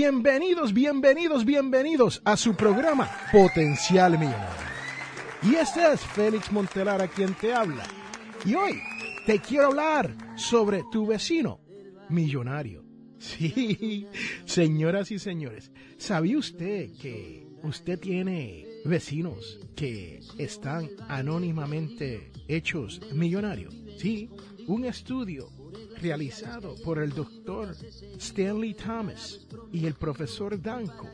Bienvenidos, bienvenidos, bienvenidos a su programa Potencial Millonario. Y este es Félix Montelara quien te habla. Y hoy te quiero hablar sobre tu vecino millonario. Sí, señoras y señores, ¿sabía usted que usted tiene vecinos que están anónimamente hechos millonarios? Sí, un estudio realizado por el doctor Stanley Thomas y el profesor Danko,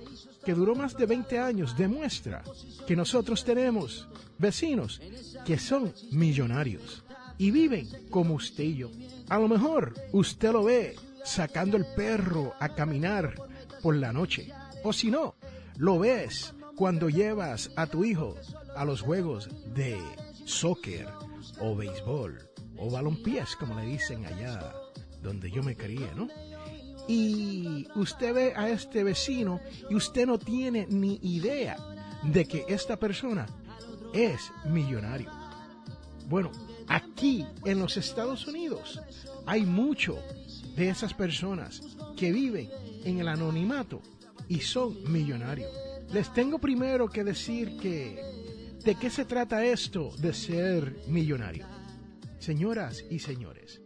que duró más de 20 años, demuestra que nosotros tenemos vecinos que son millonarios y viven como usted y yo. A lo mejor usted lo ve sacando el perro a caminar por la noche. O si no, lo ves cuando llevas a tu hijo a los juegos de soccer o béisbol o balompiés, como le dicen allá donde yo me crié, ¿no? Y usted ve a este vecino y usted no tiene ni idea de que esta persona es millonario. Bueno, aquí en los Estados Unidos hay mucho de esas personas que viven en el anonimato y son millonarios. Les tengo primero que decir que de qué se trata esto de ser millonario. Señoras y señores,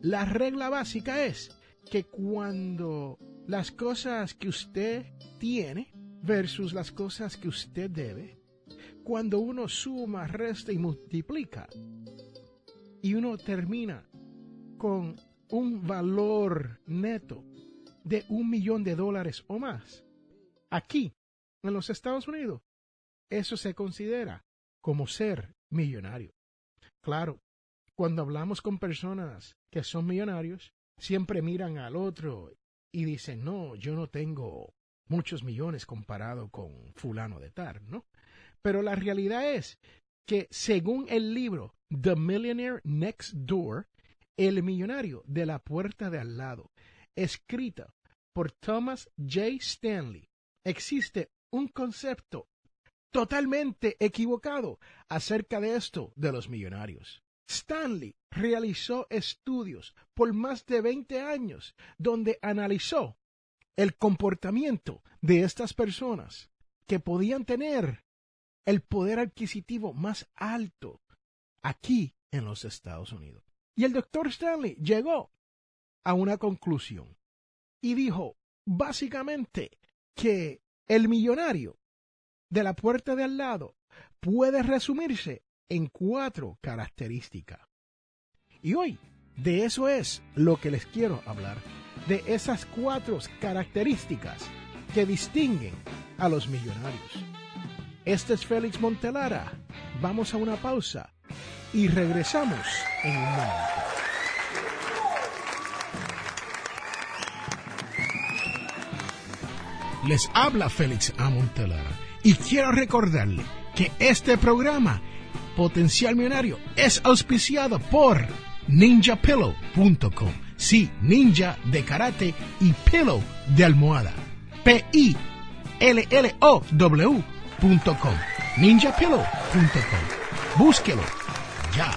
la regla básica es que cuando las cosas que usted tiene versus las cosas que usted debe, cuando uno suma, resta y multiplica, y uno termina con un valor neto de un millón de dólares o más. Aquí, en los Estados Unidos, eso se considera como ser millonario. Claro, cuando hablamos con personas que son millonarios, siempre miran al otro y dicen, no, yo no tengo muchos millones comparado con fulano de tal, ¿no? Pero la realidad es que según el libro The Millionaire Next Door, el millonario de la puerta de al lado, escrita por Thomas J. Stanley, existe un concepto totalmente equivocado acerca de esto de los millonarios. Stanley realizó estudios por más de 20 años donde analizó el comportamiento de estas personas que podían tener el poder adquisitivo más alto aquí en los Estados Unidos. Y el doctor Stanley llegó a una conclusión y dijo básicamente que el millonario de la puerta de al lado puede resumirse en cuatro características. Y hoy de eso es lo que les quiero hablar, de esas cuatro características que distinguen a los millonarios. Este es Félix Montelara. Vamos a una pausa y regresamos en un momento. Les habla Félix Amontelara y quiero recordarle que este programa Potencial Millonario es auspiciado por ninjapillow.com. Sí, ninja de karate y pillow de almohada. P-I-L-L-O-W.com. Búsquelo ya.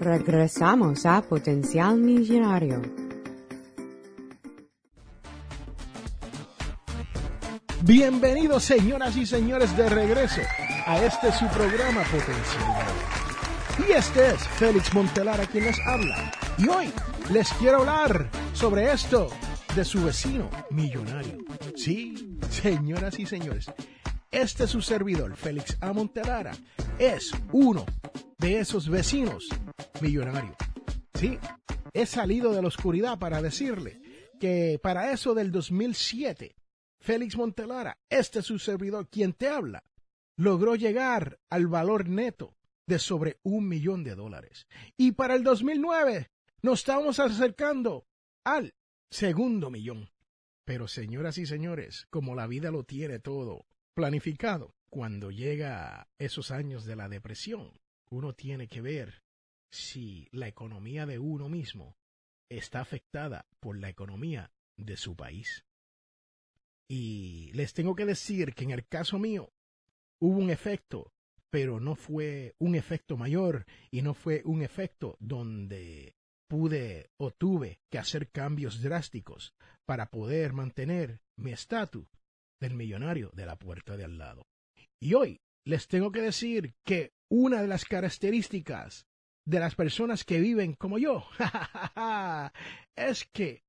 Regresamos a Potencial Millonario. Bienvenidos señoras y señores de regreso a este su programa Potencial. Y este es Félix Montelar a quien les habla. Y hoy les quiero hablar sobre esto de su vecino millonario. Sí, señoras y señores, este su servidor, Félix A. Montelara, es uno de esos vecinos millonarios. Sí, he salido de la oscuridad para decirle que para eso del 2007, Félix Montelara, este su servidor, quien te habla, logró llegar al valor neto de sobre un millón de dólares. Y para el 2009 nos estamos acercando al segundo millón. Pero señoras y señores, como la vida lo tiene todo planificado, cuando llega esos años de la depresión, uno tiene que ver si la economía de uno mismo está afectada por la economía de su país. Y les tengo que decir que en el caso mío hubo un efecto, pero no fue un efecto mayor y no fue un efecto donde pude o tuve que hacer cambios drásticos para poder mantener mi estatus del millonario de la puerta de al lado. Y hoy les tengo que decir que una de las características de las personas que viven como yo es que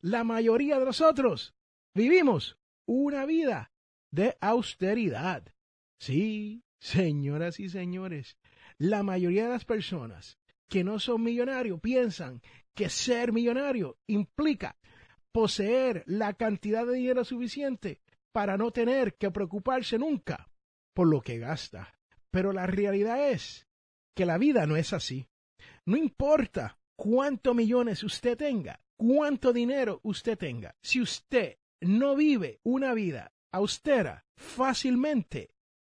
la mayoría de nosotros vivimos una vida de austeridad. Sí, señoras y señores, la mayoría de las personas que no son millonarios piensan que ser millonario implica poseer la cantidad de dinero suficiente para no tener que preocuparse nunca por lo que gasta. Pero la realidad es que la vida no es así. No importa cuántos millones usted tenga, cuánto dinero usted tenga, si usted no vive una vida austera fácilmente,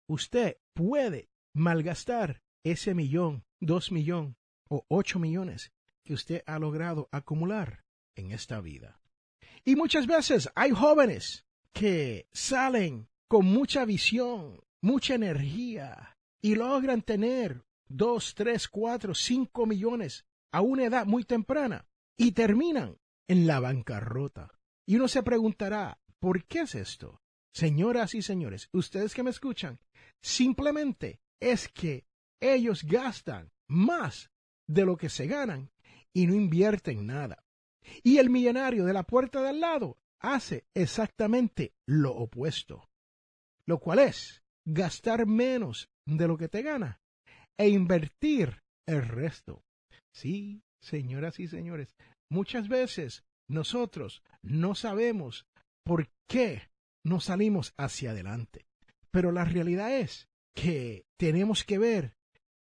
usted puede malgastar ese millón, dos millón o ocho millones que usted ha logrado acumular en esta vida. Y muchas veces hay jóvenes que salen con mucha visión, mucha energía y logran tener dos, tres, cuatro, cinco millones a una edad muy temprana y terminan en la bancarrota. Y uno se preguntará, ¿por qué es esto? Señoras y señores, ustedes que me escuchan, simplemente es que ellos gastan más de lo que se ganan y no invierten nada. Y el millonario de la puerta de al lado hace exactamente lo opuesto, lo cual es gastar menos de lo que te gana e invertir el resto. Sí, señoras y señores, muchas veces nosotros no sabemos por qué no salimos hacia adelante, pero la realidad es que tenemos que ver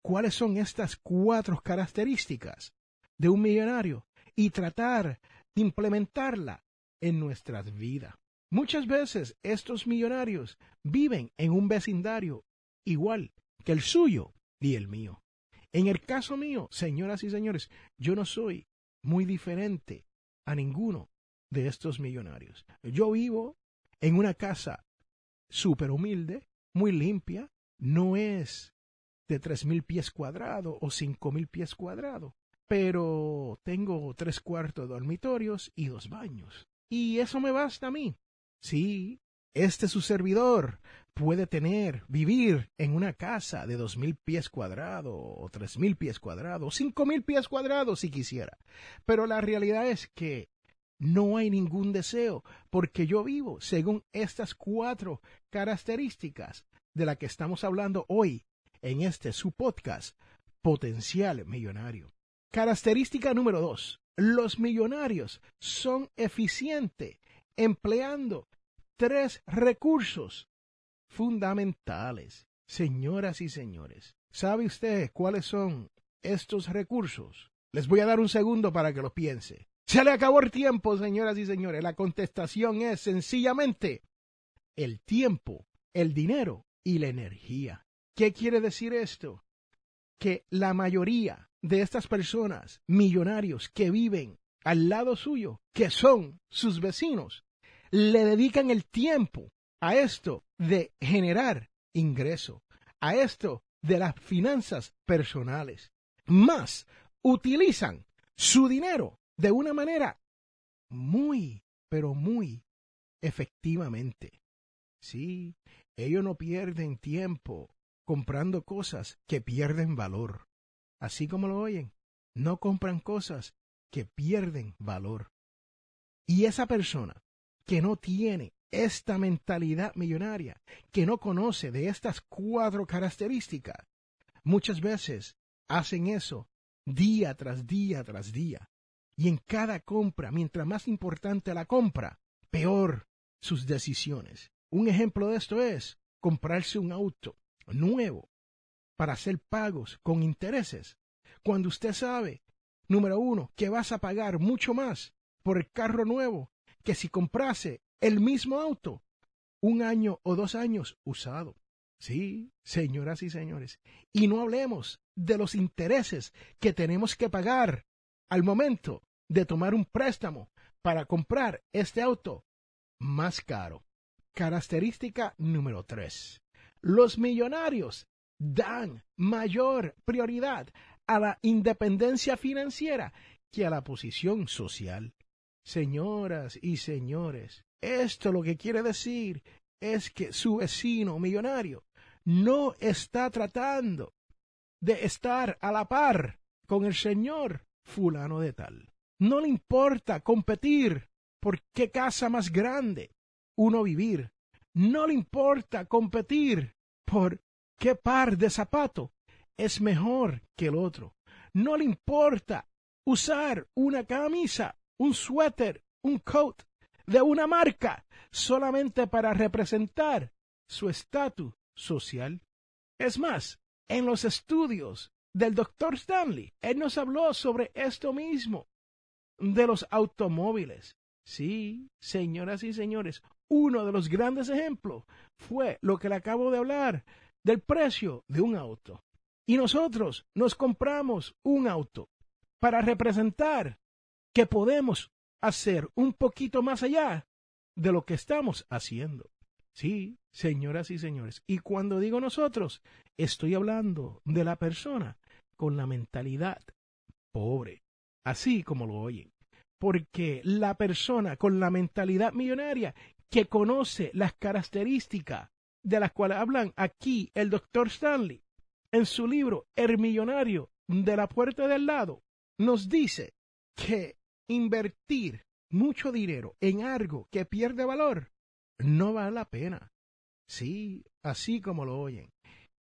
cuáles son estas cuatro características de un millonario y tratar de implementarla en nuestras vidas. Muchas veces estos millonarios viven en un vecindario igual que el suyo y el mío. En el caso mío, señoras y señores, yo no soy muy diferente a ninguno de estos millonarios. Yo vivo en una casa súper humilde, muy limpia, no es de tres mil pies cuadrados o cinco mil pies cuadrados, pero tengo tres cuartos dormitorios y dos baños. Y eso me basta a mí. Sí, este su servidor puede tener, vivir en una casa de dos mil pies cuadrados, o tres mil pies cuadrados, o cinco mil pies cuadrados si quisiera. Pero la realidad es que no hay ningún deseo, porque yo vivo según estas cuatro características de las que estamos hablando hoy en este su podcast, Potencial Millonario. Característica número dos. Los millonarios son eficientes empleando tres recursos fundamentales. Señoras y señores, ¿sabe usted cuáles son estos recursos? Les voy a dar un segundo para que lo piense. Se le acabó el tiempo, señoras y señores. La contestación es sencillamente el tiempo, el dinero y la energía. ¿Qué quiere decir esto? Que la mayoría de estas personas, millonarios que viven al lado suyo, que son sus vecinos, le dedican el tiempo a esto de generar ingreso, a esto de las finanzas personales. Más utilizan su dinero de una manera muy, pero muy efectivamente. Sí, ellos no pierden tiempo comprando cosas que pierden valor así como lo oyen, no compran cosas que pierden valor. Y esa persona que no tiene esta mentalidad millonaria, que no conoce de estas cuatro características, muchas veces hacen eso día tras día tras día. Y en cada compra, mientras más importante la compra, peor sus decisiones. Un ejemplo de esto es comprarse un auto nuevo para hacer pagos con intereses, cuando usted sabe, número uno, que vas a pagar mucho más por el carro nuevo que si comprase el mismo auto un año o dos años usado. Sí, señoras y señores. Y no hablemos de los intereses que tenemos que pagar al momento de tomar un préstamo para comprar este auto más caro. Característica número tres. Los millonarios dan mayor prioridad a la independencia financiera que a la posición social. Señoras y señores, esto lo que quiere decir es que su vecino millonario no está tratando de estar a la par con el señor fulano de tal. No le importa competir por qué casa más grande uno vivir. No le importa competir por qué par de zapato es mejor que el otro. No le importa usar una camisa, un suéter, un coat de una marca solamente para representar su estatus social. Es más, en los estudios del doctor Stanley, él nos habló sobre esto mismo, de los automóviles. Sí, señoras y señores, uno de los grandes ejemplos fue lo que le acabo de hablar del precio de un auto. Y nosotros nos compramos un auto para representar que podemos hacer un poquito más allá de lo que estamos haciendo. Sí, señoras y señores. Y cuando digo nosotros, estoy hablando de la persona con la mentalidad pobre, así como lo oyen. Porque la persona con la mentalidad millonaria que conoce las características de las cuales hablan aquí el doctor Stanley en su libro El millonario de la puerta del lado, nos dice que invertir mucho dinero en algo que pierde valor no vale la pena. Sí, así como lo oyen.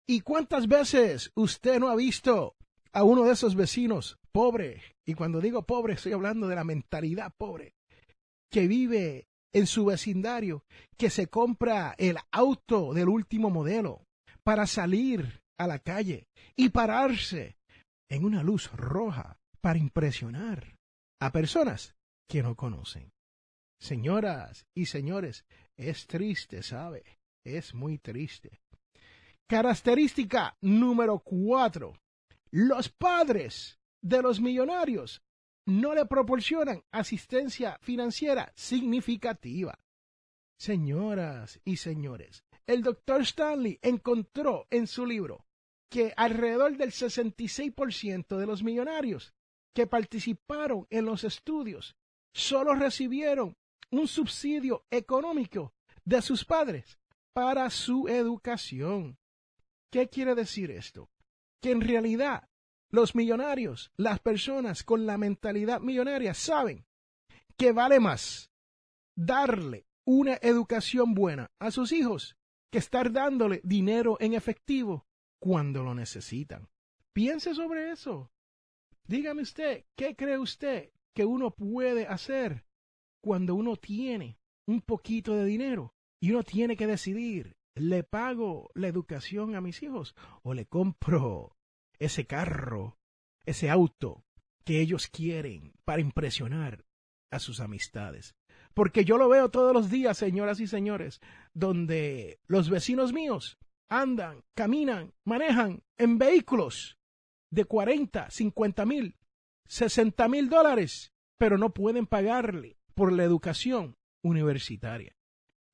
¿Y cuántas veces usted no ha visto a uno de esos vecinos pobre? Y cuando digo pobre estoy hablando de la mentalidad pobre, que vive en su vecindario, que se compra el auto del último modelo para salir a la calle y pararse en una luz roja para impresionar a personas que no conocen. Señoras y señores, es triste, ¿sabe? Es muy triste. Característica número cuatro. Los padres de los millonarios no le proporcionan asistencia financiera significativa. Señoras y señores, el doctor Stanley encontró en su libro que alrededor del 66% de los millonarios que participaron en los estudios solo recibieron un subsidio económico de sus padres para su educación. ¿Qué quiere decir esto? Que en realidad los millonarios, las personas con la mentalidad millonaria saben que vale más darle una educación buena a sus hijos que estar dándole dinero en efectivo cuando lo necesitan. Piense sobre eso. Dígame usted, ¿qué cree usted que uno puede hacer cuando uno tiene un poquito de dinero y uno tiene que decidir, ¿le pago la educación a mis hijos o le compro ese carro, ese auto que ellos quieren para impresionar a sus amistades? Porque yo lo veo todos los días, señoras y señores, donde los vecinos míos andan, caminan, manejan en vehículos de 40, 50 mil, 60 mil dólares, pero no pueden pagarle por la educación universitaria.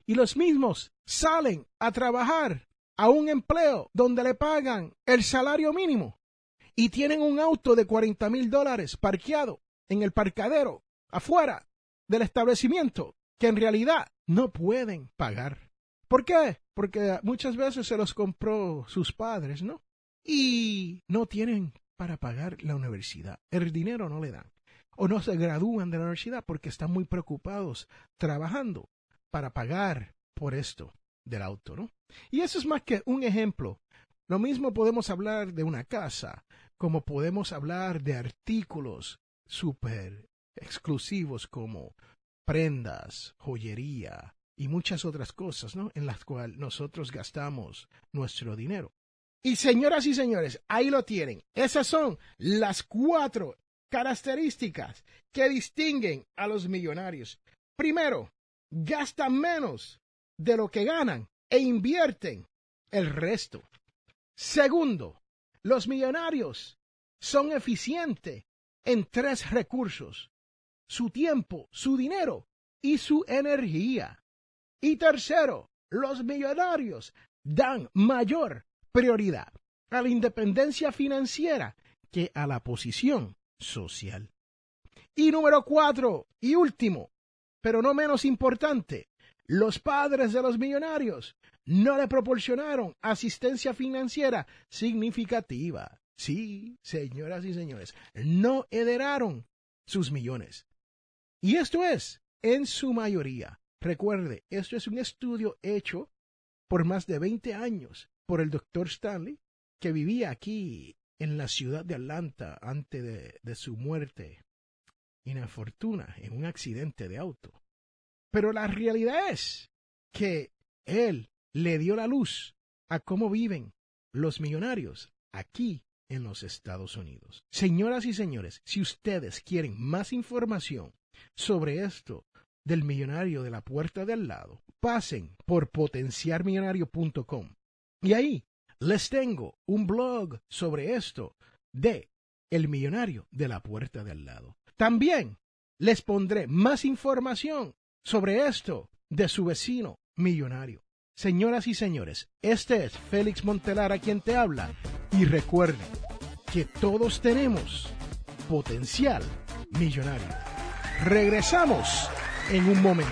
Y los mismos salen a trabajar a un empleo donde le pagan el salario mínimo y tienen un auto de 40 mil dólares parqueado en el parcadero afuera del establecimiento que en realidad no pueden pagar. ¿Por qué? Porque muchas veces se los compró sus padres, ¿no? Y no tienen para pagar la universidad. El dinero no le dan. o no se gradúan de la universidad porque están muy preocupados trabajando para pagar por esto del auto, ¿no? Y eso es más que un ejemplo. Lo mismo podemos hablar de una casa, como podemos hablar de artículos súper exclusivos como prendas, joyería y muchas otras cosas, ¿no? En las cuales nosotros gastamos nuestro dinero. Y señoras y señores, ahí lo tienen. Esas son las cuatro características que distinguen a los millonarios. Primero, gastan menos de lo que ganan e invierten el resto. Segundo, los millonarios son eficientes en tres recursos, su tiempo, su dinero y su energía. Y tercero, los millonarios dan mayor prioridad a la independencia financiera que a la posición social. Y número cuatro y último, pero no menos importante, los padres de los millonarios no le proporcionaron asistencia financiera significativa. Sí, señoras y señores, no heredaron sus millones. Y esto es, en su mayoría, recuerde, esto es un estudio hecho por más de 20 años por el doctor Stanley, que vivía aquí en la ciudad de Atlanta antes de, de su muerte infortuna en un accidente de auto. Pero la realidad es que él le dio la luz a cómo viven los millonarios aquí en los Estados Unidos. Señoras y señores, si ustedes quieren más información sobre esto del millonario de la puerta del lado, pasen por potenciarmillonario.com y ahí les tengo un blog sobre esto de el millonario de la puerta del lado. También les pondré más información sobre esto de su vecino millonario. Señoras y señores, este es Félix Montelar a quien te habla y recuerden que todos tenemos potencial millonario. Regresamos en un momento.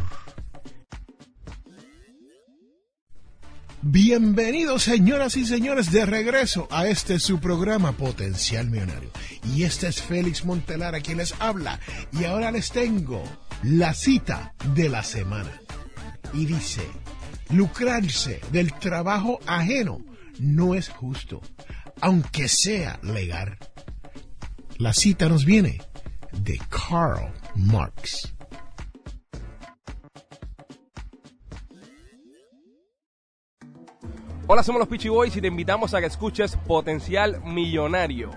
Bienvenidos señoras y señores de regreso a este su programa Potencial Millonario. Y este es Félix Montelar a quien les habla. Y ahora les tengo la cita de la semana. Y dice, lucrarse del trabajo ajeno no es justo, aunque sea legal. La cita nos viene de Karl Marx. Hola, somos los Peachy Boys y te invitamos a que escuches Potencial Millonario.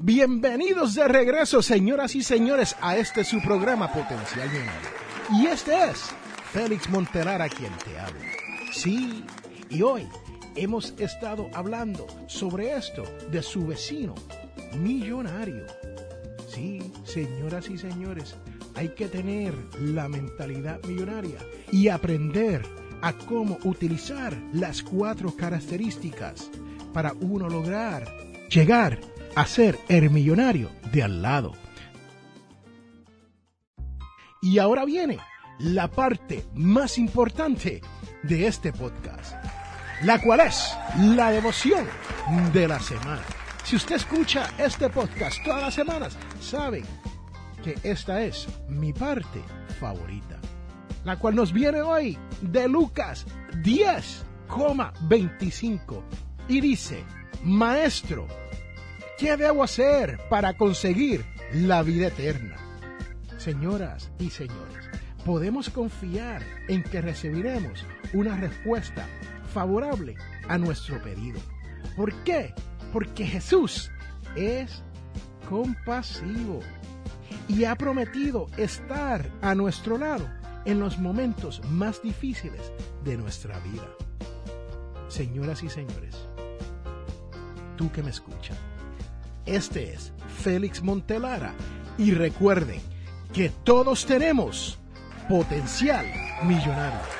Bienvenidos de regreso, señoras y señores, a este su programa Potencial Millonario. Y este es Félix Montelar a quien te habla. Sí, y hoy hemos estado hablando sobre esto de su vecino millonario. Sí, señoras y señores, hay que tener la mentalidad millonaria y aprender a cómo utilizar las cuatro características para uno lograr llegar a ser el millonario de al lado. Y ahora viene la parte más importante de este podcast, la cual es la devoción de la semana. Si usted escucha este podcast todas las semanas, sabe que esta es mi parte favorita la cual nos viene hoy de Lucas 10,25 y dice, Maestro, ¿qué debo hacer para conseguir la vida eterna? Señoras y señores, podemos confiar en que recibiremos una respuesta favorable a nuestro pedido. ¿Por qué? Porque Jesús es compasivo y ha prometido estar a nuestro lado en los momentos más difíciles de nuestra vida. Señoras y señores, tú que me escuchas, este es Félix Montelara y recuerden que todos tenemos potencial millonario.